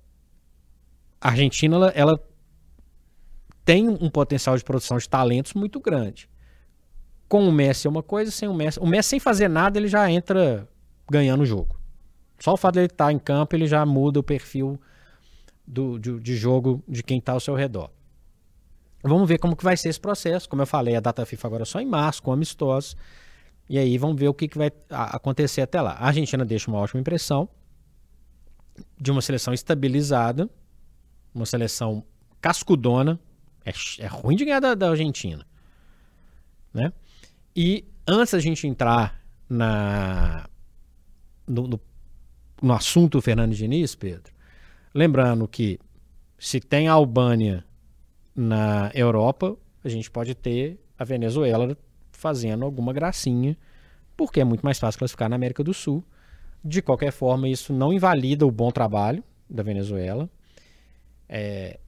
A Argentina, ela, ela tem um potencial de produção de talentos muito grande. Com o Messi é uma coisa, sem o Messi. O Messi sem fazer nada, ele já entra ganhando o jogo. Só o fato dele estar em campo, ele já muda o perfil do, de, de jogo de quem está ao seu redor. Vamos ver como que vai ser esse processo. Como eu falei, a data FIFA agora é só em março, com amistosos. E aí vamos ver o que, que vai acontecer até lá. A Argentina deixa uma ótima impressão de uma seleção estabilizada, uma seleção cascudona, é, é ruim de ganhar da, da Argentina. Né? E antes da gente entrar na, no, no, no assunto Fernando Diniz, Pedro, lembrando que se tem a Albânia na Europa, a gente pode ter a Venezuela fazendo alguma gracinha, porque é muito mais fácil classificar na América do Sul. De qualquer forma, isso não invalida o bom trabalho da Venezuela. É,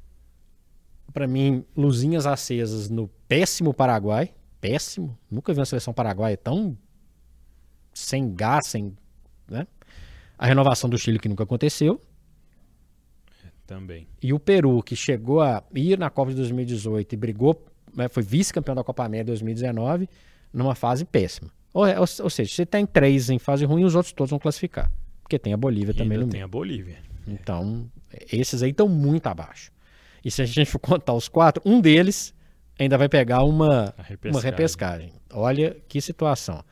para mim, luzinhas acesas no péssimo Paraguai. Péssimo. Nunca vi uma seleção paraguaia tão sem gás, sem. Né? A renovação do Chile, que nunca aconteceu. Também. E o Peru, que chegou a ir na Copa de 2018 e brigou, né, foi vice-campeão da Copa América 2019, numa fase péssima. Ou, ou, ou seja, você tem três em fase ruim, os outros todos vão classificar. Porque tem a Bolívia e também no tem a Bolívia. Então, esses aí estão muito abaixo. E se a gente for contar os quatro, um deles ainda vai pegar uma repescagem. uma repescagem. Olha que situação.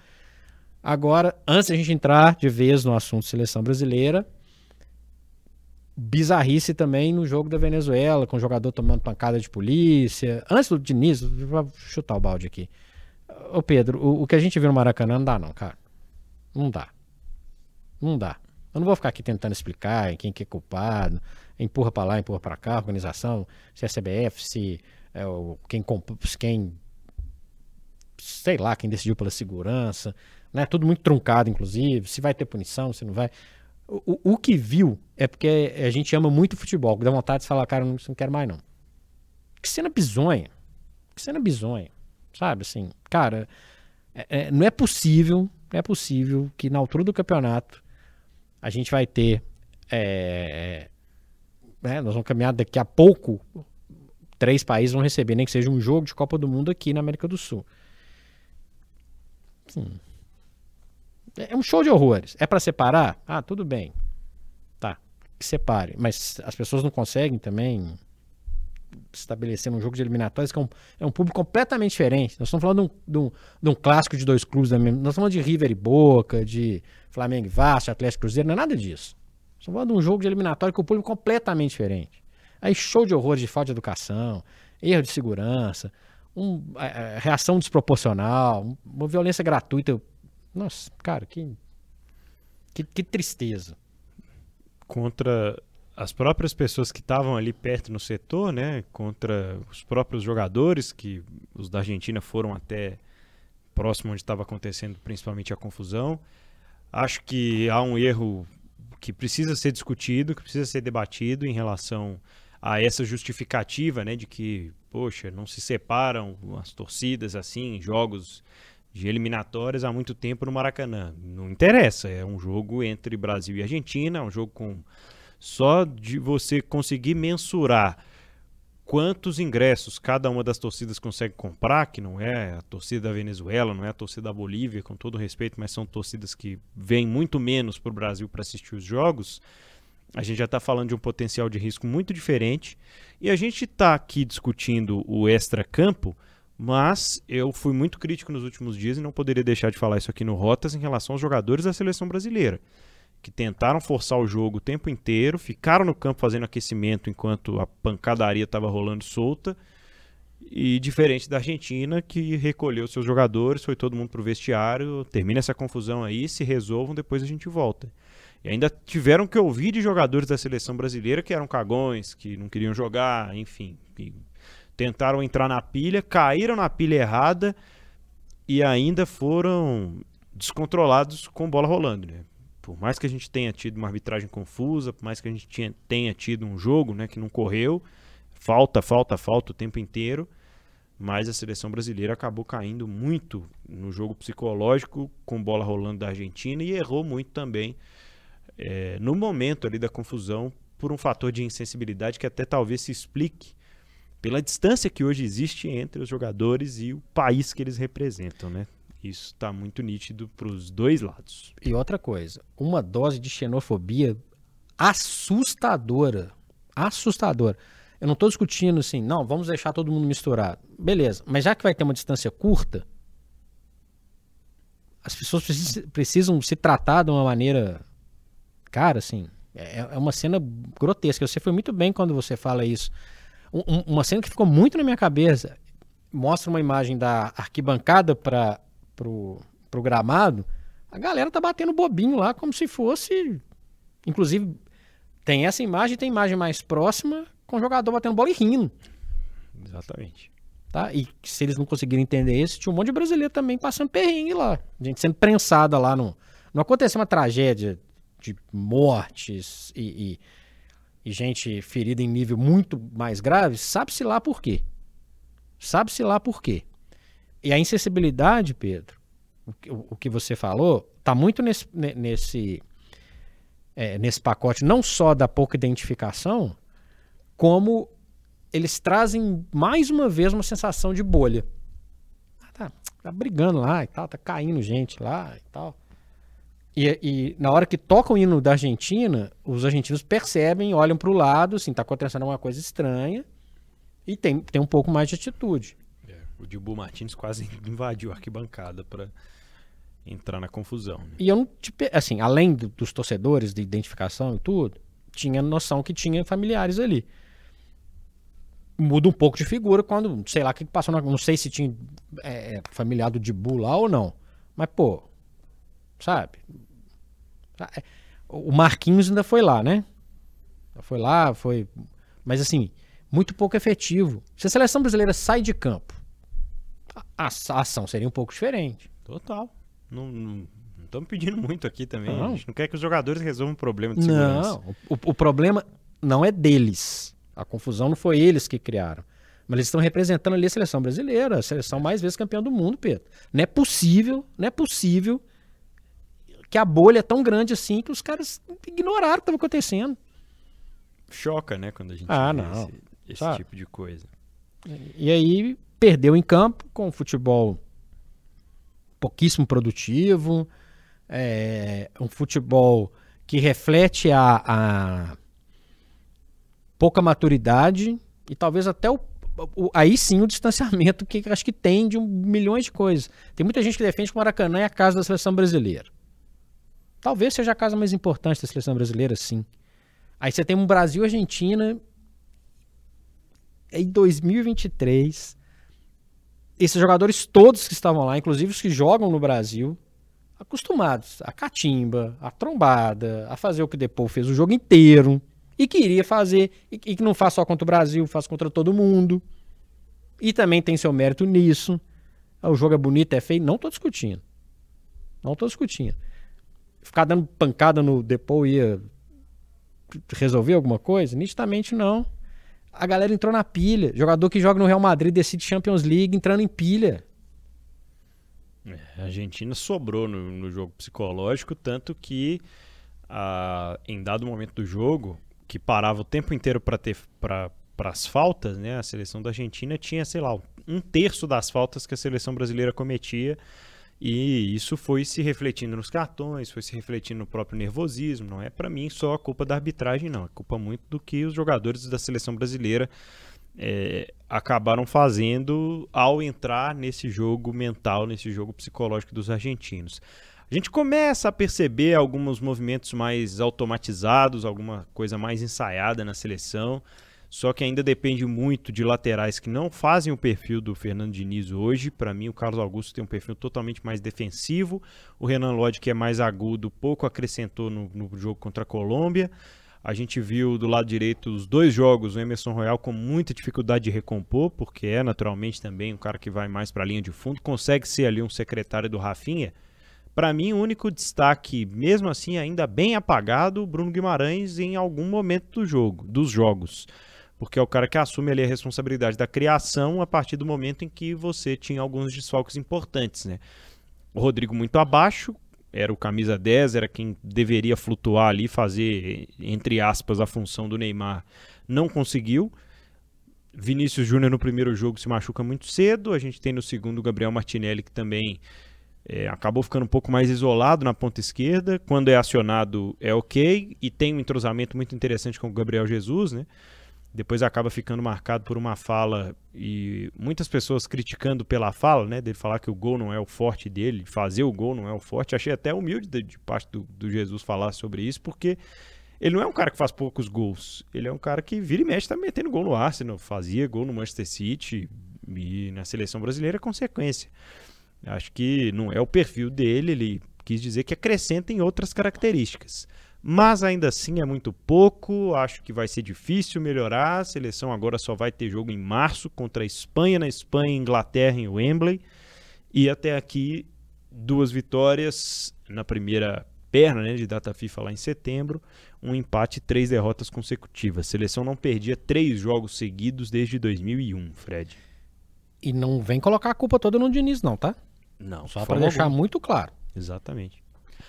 Agora, antes da gente entrar de vez no assunto seleção brasileira, bizarrice também no jogo da Venezuela, com o jogador tomando pancada de polícia. Antes do Diniz, vou chutar o balde aqui. Ô Pedro, o, o que a gente viu no Maracanã não dá não, cara. Não dá. Não dá. Eu não vou ficar aqui tentando explicar quem que é culpado empurra para lá, empurra para cá, organização, se é CBF, se é o, quem, quem sei lá, quem decidiu pela segurança, né? Tudo muito truncado, inclusive, se vai ter punição, se não vai. O, o que viu é porque a gente ama muito futebol, dá vontade de falar, cara, não, não quero mais não. Que cena bizonha. Que cena bizonha. Sabe, assim, cara, é, é, não é possível, não é possível que na altura do campeonato a gente vai ter é, né, nós vamos caminhar daqui a pouco, três países vão receber, nem que seja um jogo de Copa do Mundo aqui na América do Sul. Sim. É um show de horrores. É para separar? Ah, tudo bem. Tá, que separe. Mas as pessoas não conseguem também estabelecer um jogo de eliminatórias que é um, é um público completamente diferente. Nós estamos falando de um, de um, de um clássico de dois clubes. Nós estamos falando de River e Boca, de Flamengo e Vasco, Atlético Cruzeiro, não é nada disso. Estamos falando de um jogo de eliminatório com o público completamente diferente. Aí show de horror de falta de educação, erro de segurança, um, é, reação desproporcional, uma violência gratuita. Nossa, cara, que, que, que tristeza. Contra as próprias pessoas que estavam ali perto no setor, né? Contra os próprios jogadores, que os da Argentina foram até próximo onde estava acontecendo principalmente a confusão. Acho que há um erro que precisa ser discutido, que precisa ser debatido em relação a essa justificativa, né, de que, poxa, não se separam as torcidas assim, jogos de eliminatórias há muito tempo no Maracanã. Não interessa, é um jogo entre Brasil e Argentina, é um jogo com só de você conseguir mensurar quantos ingressos cada uma das torcidas consegue comprar, que não é a torcida da Venezuela, não é a torcida da Bolívia, com todo respeito, mas são torcidas que vêm muito menos para o Brasil para assistir os jogos. A gente já está falando de um potencial de risco muito diferente e a gente está aqui discutindo o extra-campo, mas eu fui muito crítico nos últimos dias e não poderia deixar de falar isso aqui no Rotas em relação aos jogadores da seleção brasileira que tentaram forçar o jogo o tempo inteiro, ficaram no campo fazendo aquecimento enquanto a pancadaria estava rolando solta. E diferente da Argentina, que recolheu seus jogadores, foi todo mundo para o vestiário, termina essa confusão aí, se resolvam, depois a gente volta. E ainda tiveram que ouvir de jogadores da seleção brasileira que eram cagões, que não queriam jogar, enfim. tentaram entrar na pilha, caíram na pilha errada e ainda foram descontrolados com bola rolando. Né? Por mais que a gente tenha tido uma arbitragem confusa, por mais que a gente tinha, tenha tido um jogo né, que não correu, falta, falta, falta o tempo inteiro, mas a seleção brasileira acabou caindo muito no jogo psicológico com bola rolando da Argentina e errou muito também é, no momento ali da confusão por um fator de insensibilidade que até talvez se explique pela distância que hoje existe entre os jogadores e o país que eles representam, né? Isso está muito nítido para os dois lados. E outra coisa, uma dose de xenofobia assustadora. Assustadora. Eu não estou discutindo assim, não, vamos deixar todo mundo misturado. Beleza, mas já que vai ter uma distância curta, as pessoas precisam, se tratar de uma maneira. Cara, assim, é, é uma cena grotesca. Você foi muito bem quando você fala isso. Um, uma cena que ficou muito na minha cabeça. Mostra uma imagem da arquibancada para pro, pro gramado, a galera tá batendo bobinho lá como se fosse. Inclusive, tem essa imagem, tem imagem mais próxima com o jogador batendo bola e rindo. Exatamente. Tá? E se eles não conseguirem entender isso, tinha um monte de brasileiro também passando perrengue lá. Gente sendo prensada lá. No... Não aconteceu uma tragédia de mortes e, e, e gente ferida em nível muito mais grave, sabe-se lá por quê. Sabe-se lá por quê. E a insensibilidade, Pedro, o, que você falou, está muito nesse, nesse, é, nesse pacote, não só da pouca identificação, como eles trazem mais uma vez uma sensação de bolha. Ah, tá, tá brigando lá e tal, tá caindo gente lá e tal. E, e, na hora que toca o hino da Argentina, os argentinos percebem, olham para o lado, assim, tá acontecendo alguma coisa estranha e tem, tem um pouco mais de atitude. O Dilbu Martins quase (laughs) invadiu a arquibancada para entrar na confusão. Né? E eu não, tipo, assim, além do, dos torcedores, de identificação e tudo, tinha noção que tinha familiares ali. Muda um pouco de figura quando, sei lá, o que passou, na, não sei se tinha é, é familiar do Dibu lá ou não. Mas, pô, sabe? É, o Marquinhos ainda foi lá, né? Foi lá, foi. Mas assim, muito pouco efetivo. Se a seleção brasileira sai de campo a, ação seria um pouco diferente. Total. Não, não estamos pedindo muito aqui também. Não. A gente não quer que os jogadores resolvam o problema de segurança. Não, o, o problema não é deles. A confusão não foi eles que criaram. Mas eles estão representando ali a seleção brasileira, a seleção mais vezes campeã do mundo, Pedro. Não é possível, não é possível que a bolha é tão grande assim que os caras ignoraram o que estava acontecendo. Choca, né, quando a gente ah, vê não. esse, esse tipo de coisa. E aí perdeu em campo com um futebol pouquíssimo produtivo, é, um futebol que reflete a, a, pouca maturidade e talvez até o, o, aí sim o distanciamento que acho que tem de um, milhões de coisas. Tem muita gente que defende que o Maracanã é a casa da seleção brasileira. Talvez seja a casa mais importante da seleção brasileira, sim. Aí você tem um Brasil Argentina em 2023 esses jogadores todos que estavam lá, inclusive os que jogam no Brasil, acostumados a catimba, a trombada, a fazer o que Depou fez o jogo inteiro e queria fazer, e, que não faz só contra o Brasil, faz contra todo mundo. E também tem seu mérito nisso. O jogo é bonito, é feio, não tô discutindo. Não tô discutindo. Ficar dando pancada no Depou ia resolver alguma coisa? Nitidamente não. A galera entrou na pilha. Jogador que joga no Real Madrid decide Champions League entrando em pilha. É, a Argentina sobrou no, no, jogo psicológico, tanto que em dado momento do jogo, que parava o tempo inteiro para ter para as faltas, né? A seleção da Argentina tinha, sei lá, um terço das faltas que a seleção brasileira cometia. E isso foi se refletindo nos cartões, foi se refletindo no próprio nervosismo. Não é para mim só a culpa da arbitragem, não. É culpa muito do que os jogadores da seleção brasileira é, acabaram fazendo ao entrar nesse jogo mental, nesse jogo psicológico dos argentinos. A gente começa a perceber alguns movimentos mais automatizados, alguma coisa mais ensaiada na seleção, só que ainda depende muito de laterais que não fazem o perfil do Fernando Diniz hoje. Para mim, o Carlos Augusto tem um perfil totalmente mais defensivo, o Renan Lodge, que é mais agudo, pouco acrescentou no, no jogo contra a Colômbia. A gente viu do lado direito os dois jogos, o Emerson Royal com muita dificuldade de recompor, porque é naturalmente também um cara que vai mais para a linha de fundo, consegue ser ali um secretário do Rafinha. Para mim, o único destaque, mesmo assim, ainda bem apagado, Bruno Guimarães em algum momento do jogo, dos jogos. Porque é o cara que assume ali a responsabilidade da criação a partir do momento em que você tinha alguns desfalques importantes, né? O Rodrigo muito abaixo, era o camisa 10, era quem deveria flutuar ali, fazer, entre aspas, a função do Neymar, não conseguiu. Vinícius Júnior no primeiro jogo se machuca muito cedo. A gente tem no segundo o Gabriel Martinelli, que também é, acabou ficando um pouco mais isolado na ponta esquerda. Quando é acionado, é ok. E tem um entrosamento muito interessante com o Gabriel Jesus, né? Depois acaba ficando marcado por uma fala e muitas pessoas criticando pela fala, né, dele falar que o gol não é o forte dele, fazer o gol não é o forte. Achei até humilde de, de parte do, do, Jesus falar sobre isso, porque ele não é um cara que faz poucos gols, ele é um cara que vira e mexe, tá metendo gol no Arsenal, fazia gol no Manchester City e na seleção brasileira é consequência. Acho que não é o perfil dele, ele quis dizer que acrescenta em outras características mas ainda assim é muito pouco. Acho que vai ser difícil melhorar. A seleção agora só vai ter jogo em março contra a Espanha na Espanha e Inglaterra em Wembley. E até aqui, duas vitórias na primeira perna né, de data FIFA lá em setembro, um empate e três derrotas consecutivas. A seleção não perdia três jogos seguidos desde 2001, Fred. E não vem colocar a culpa toda no Diniz, não, tá? Não. Só para deixar algum. muito claro. Exatamente.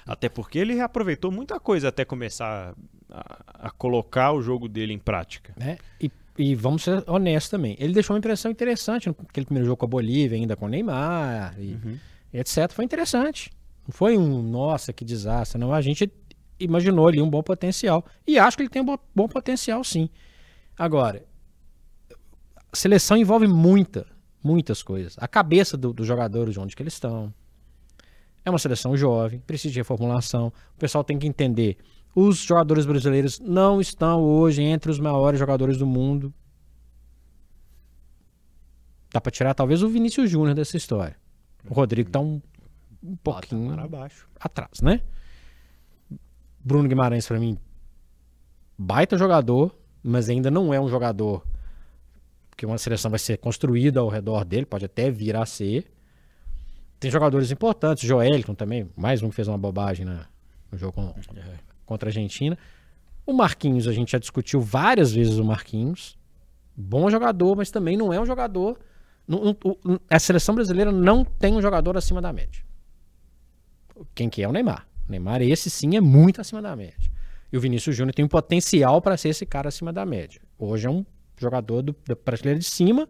Até porque ele reaproveitou muita coisa até começar a, a colocar o jogo dele em prática. É, e, e, vamos ser honestos também. Ele deixou uma impressão interessante naquele primeiro jogo com a Bolívia, ainda com o Neymar, e, uhum. etc. Foi interessante. Não foi um, nossa, que desastre. Não, a gente imaginou ali um bom potencial. E acho que ele tem um bom potencial, sim. Agora, seleção envolve muita, muitas coisas. A cabeça dos do jogadores, de onde que eles estão é uma seleção jovem, precisa de reformulação. O pessoal tem que entender. Os jogadores brasileiros não estão hoje entre os maiores jogadores do mundo. Dá para tirar talvez o Vinícius Júnior dessa história. O Rodrigo tá um, um pouquinho abaixo. atrás, né? Bruno Guimarães para mim baita jogador, mas ainda não é um jogador que uma seleção vai ser construída ao redor dele, pode até vir a ser. Tem jogadores importantes, Joelton também, mais um que fez uma bobagem na, no jogo com, contra a Argentina. O Marquinhos, a gente já discutiu várias vezes o Marquinhos. Bom jogador, mas também não é um jogador. Não, não, a seleção brasileira não tem um jogador acima da média. Quem que é o Neymar? O Neymar, esse sim, é muito acima da média. E o Vinícius Júnior tem um potencial para ser esse cara acima da média. Hoje é um jogador do, prateleira de cima,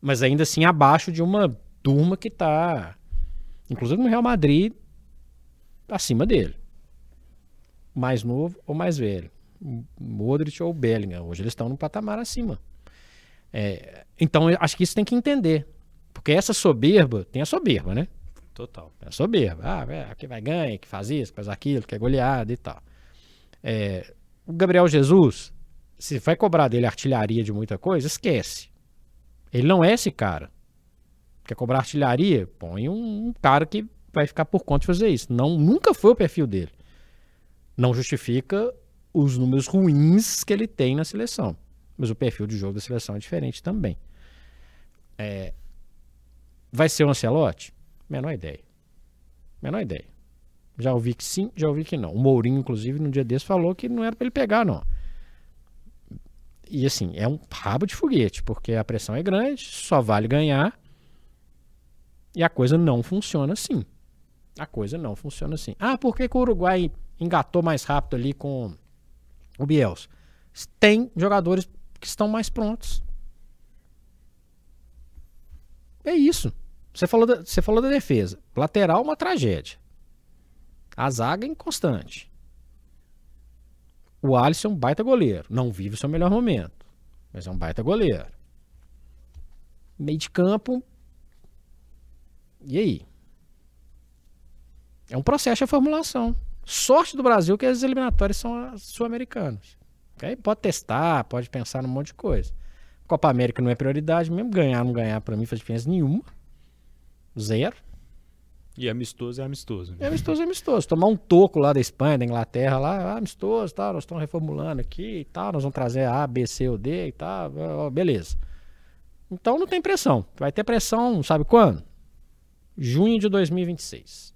mas ainda assim abaixo de uma turma que está Inclusive no Real Madrid, acima dele. Mais novo ou mais velho. Modric ou Bellingham. Hoje eles estão no patamar acima. É, então, acho que isso tem que entender. Porque essa soberba, tem a soberba, né? Total. É a soberba. Ah, é, aqui vai ganhar, que faz isso, faz aquilo, que é goleada e tal. É, o Gabriel Jesus, se vai cobrar dele artilharia de muita coisa, esquece. Ele não é esse cara. Quer cobrar artilharia? Põe um, um cara que vai ficar por conta de fazer isso. Não, nunca foi o perfil dele. Não justifica os números ruins que ele tem na seleção. Mas o perfil de jogo da seleção é diferente também. É, vai ser o Ancelotti? Menor ideia. Menor ideia. Já ouvi que sim, já ouvi que não. O Mourinho, inclusive, no dia desse falou que não era para ele pegar, não. E assim, é um rabo de foguete, porque a pressão é grande, só vale ganhar. E a coisa não funciona assim. A coisa não funciona assim. Ah, por que, que o Uruguai engatou mais rápido ali com o Bielsa? Tem jogadores que estão mais prontos. É isso. Você falou da, você falou da defesa. Lateral, uma tragédia. A zaga é inconstante. O Alisson é um baita goleiro. Não vive o seu melhor momento. Mas é um baita goleiro. Meio de campo. E aí? É um processo de formulação. Sorte do Brasil que as eliminatórias são sul-americanas. Okay? Pode testar, pode pensar num monte de coisa. Copa América não é prioridade, mesmo ganhar ou não ganhar, para mim faz diferença nenhuma. Zero. E amistoso é amistoso. Né? É amistoso é amistoso. Tomar um toco lá da Espanha, da Inglaterra, lá, ah, amistoso, tal, nós estamos reformulando aqui e tal, nós vamos trazer A, B, C ou D e tal, beleza. Então não tem pressão. Vai ter pressão, sabe quando? Junho de 2026.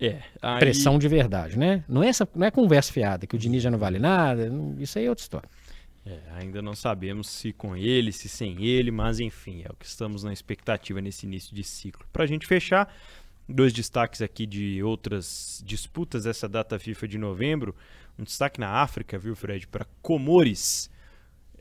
É, aí... Pressão de verdade, né? Não é, essa, não é conversa fiada, que o Diniz já não vale nada, isso aí é outra história. É, ainda não sabemos se com ele, se sem ele, mas enfim, é o que estamos na expectativa nesse início de ciclo. Para a gente fechar, dois destaques aqui de outras disputas dessa data FIFA de novembro. Um destaque na África, viu, Fred? Para Comores.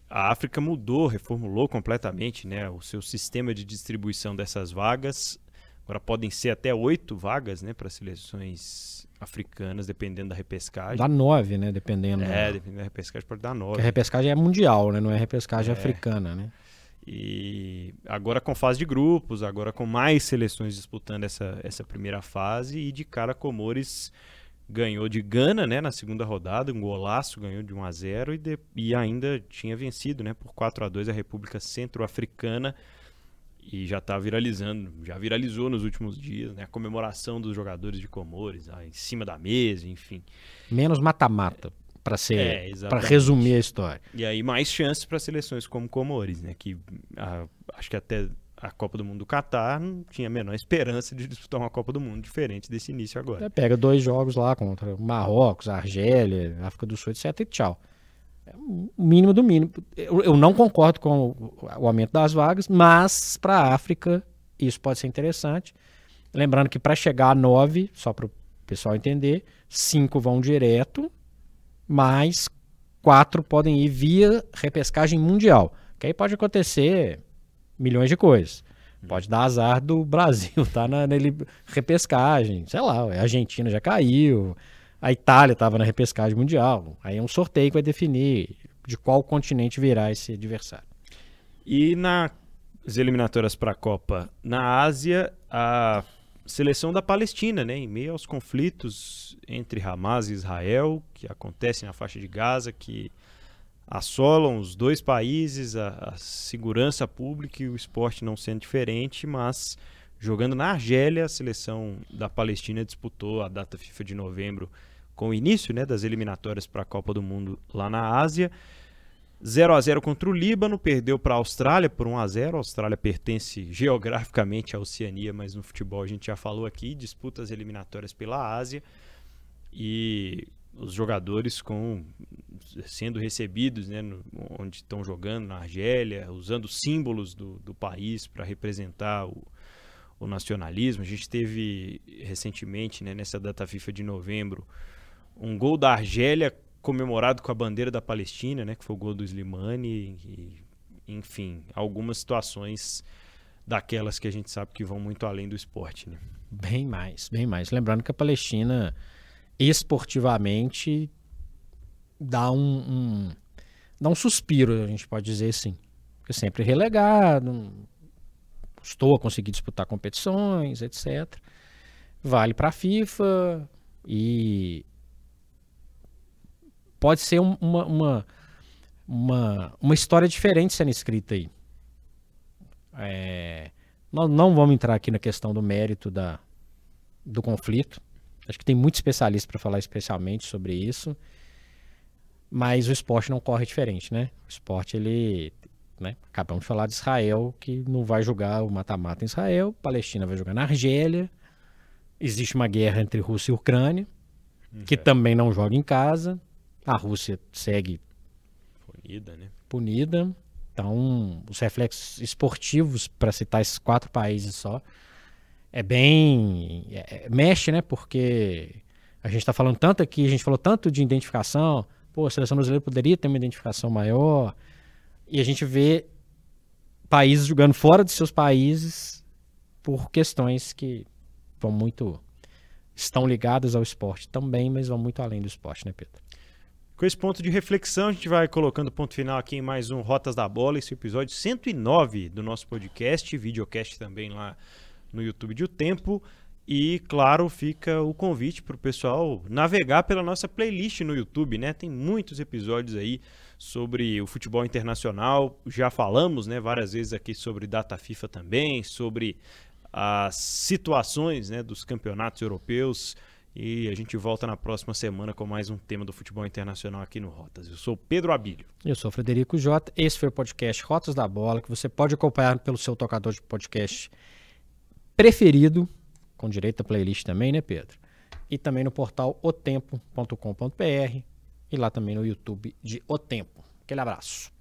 A África mudou, reformulou completamente né, o seu sistema de distribuição dessas vagas. Agora podem ser até oito vagas né, para seleções africanas, dependendo da repescagem. Dá nove, né? Dependendo. É, dependendo da repescagem pode dar nove. Porque a repescagem é mundial, né? Não é repescagem é. africana, né? E agora com fase de grupos, agora com mais seleções disputando essa, essa primeira fase e de cara Comores ganhou de Gana, né, na segunda rodada, um golaço, ganhou de 1 a 0 e, de, e ainda tinha vencido, né, por 4 a 2 a República Centro-Africana e já está viralizando, já viralizou nos últimos dias, né? A comemoração dos jogadores de Comores, ah, em cima da mesa, enfim. Menos mata-mata, para ser, é, para resumir a história. E aí mais chances para seleções como Comores, né? Que a, acho que até a Copa do Mundo do Catar não tinha a menor esperança de disputar uma Copa do Mundo diferente desse início agora. É, pega dois jogos lá contra Marrocos, Argélia, África do Sul, etc. e tchau. É o mínimo do mínimo. Eu, eu não concordo com o, o, aumento das vagas, mas para a África isso pode ser interessante. Lembrando que para chegar a nove, só para o pessoal entender, cinco vão direto, mais quatro podem ir via repescagem mundial. Que aí pode acontecer milhões de coisas. Pode dar azar do Brasil, (laughs) tá na, na repescagem, sei lá, a Argentina já caiu, a Itália estava na repescagem mundial. Aí é um sorteio que vai definir de qual continente virá esse adversário. E nas eliminatórias para a Copa na Ásia, a seleção da Palestina, né, em meio aos conflitos entre Hamas e Israel, que acontecem na faixa de Gaza, que assolam os dois países, a, a segurança pública e o esporte não sendo diferente, mas Jogando na Argélia, a seleção da Palestina disputou a data FIFA de novembro com o início né, das eliminatórias para a Copa do Mundo lá na Ásia. 0 a 0 contra o Líbano, perdeu para a Austrália por 1 a 0. A Austrália pertence geograficamente à Oceania, mas no futebol a gente já falou aqui, disputa as eliminatórias pela Ásia e os jogadores com sendo recebidos, né, no, onde estão jogando na Argélia, usando símbolos do, do país para representar o, o nacionalismo. A gente teve recentemente, né, nessa data FIFA de novembro, um gol da Argélia comemorado com a bandeira da Palestina, né, que foi o gol do Slimani. E, enfim, algumas situações daquelas que a gente sabe que vão muito além do esporte. Né? Bem mais, bem mais. Lembrando que a Palestina, esportivamente, dá um, um dá um suspiro, a gente pode dizer assim. Porque sempre relegado, estou a conseguir disputar competições, etc. Vale para a FIFA e pode ser uma, uma, uma, uma, história diferente sendo escrita aí. É, Nós não vamos entrar aqui na questão do mérito da, do conflito. Acho que tem muito especialista para falar especialmente sobre isso. Mas o esporte não corre diferente, né? O esporte, ele. Né? Acabamos de falar de Israel, que não vai jogar o mata-mata em Israel. Palestina vai jogar na Argélia. Existe uma guerra entre Rússia e Ucrânia, que É. também não joga em casa. A Rússia segue Punida, né? punida. Então, os reflexos esportivos, para citar esses quatro países só, é bem. é- é- mexe, né? Porque a gente está falando tanto aqui, a gente falou tanto de identificação. Pô, a seleção brasileira poderia ter uma identificação maior. E a gente vê países jogando fora de seus países por questões que vão muito. estão ligadas ao esporte também, mas vão muito além do esporte, né, Pedro? Com esse ponto de reflexão, a gente vai colocando ponto final aqui em mais um Rotas da Bola, esse episódio 109 do nosso podcast, videocast também lá no YouTube de O Tempo. E, claro, fica o convite para o pessoal navegar pela nossa playlist no YouTube, né? Tem muitos episódios aí sobre o futebol internacional. Já falamos, né, várias vezes aqui sobre data FIFA também, sobre as situações, né, dos campeonatos europeus. E a gente volta na próxima semana com mais um tema do futebol internacional aqui no Rotas. Eu sou Pedro Abílio. Eu sou Frederico Jota. Esse foi o podcast Rotas da Bola, que você pode acompanhar pelo seu tocador de podcast preferido, com direito a playlist também, né, Pedro? E também no portal otempo.com.br e lá também no YouTube de O Tempo. Aquele abraço.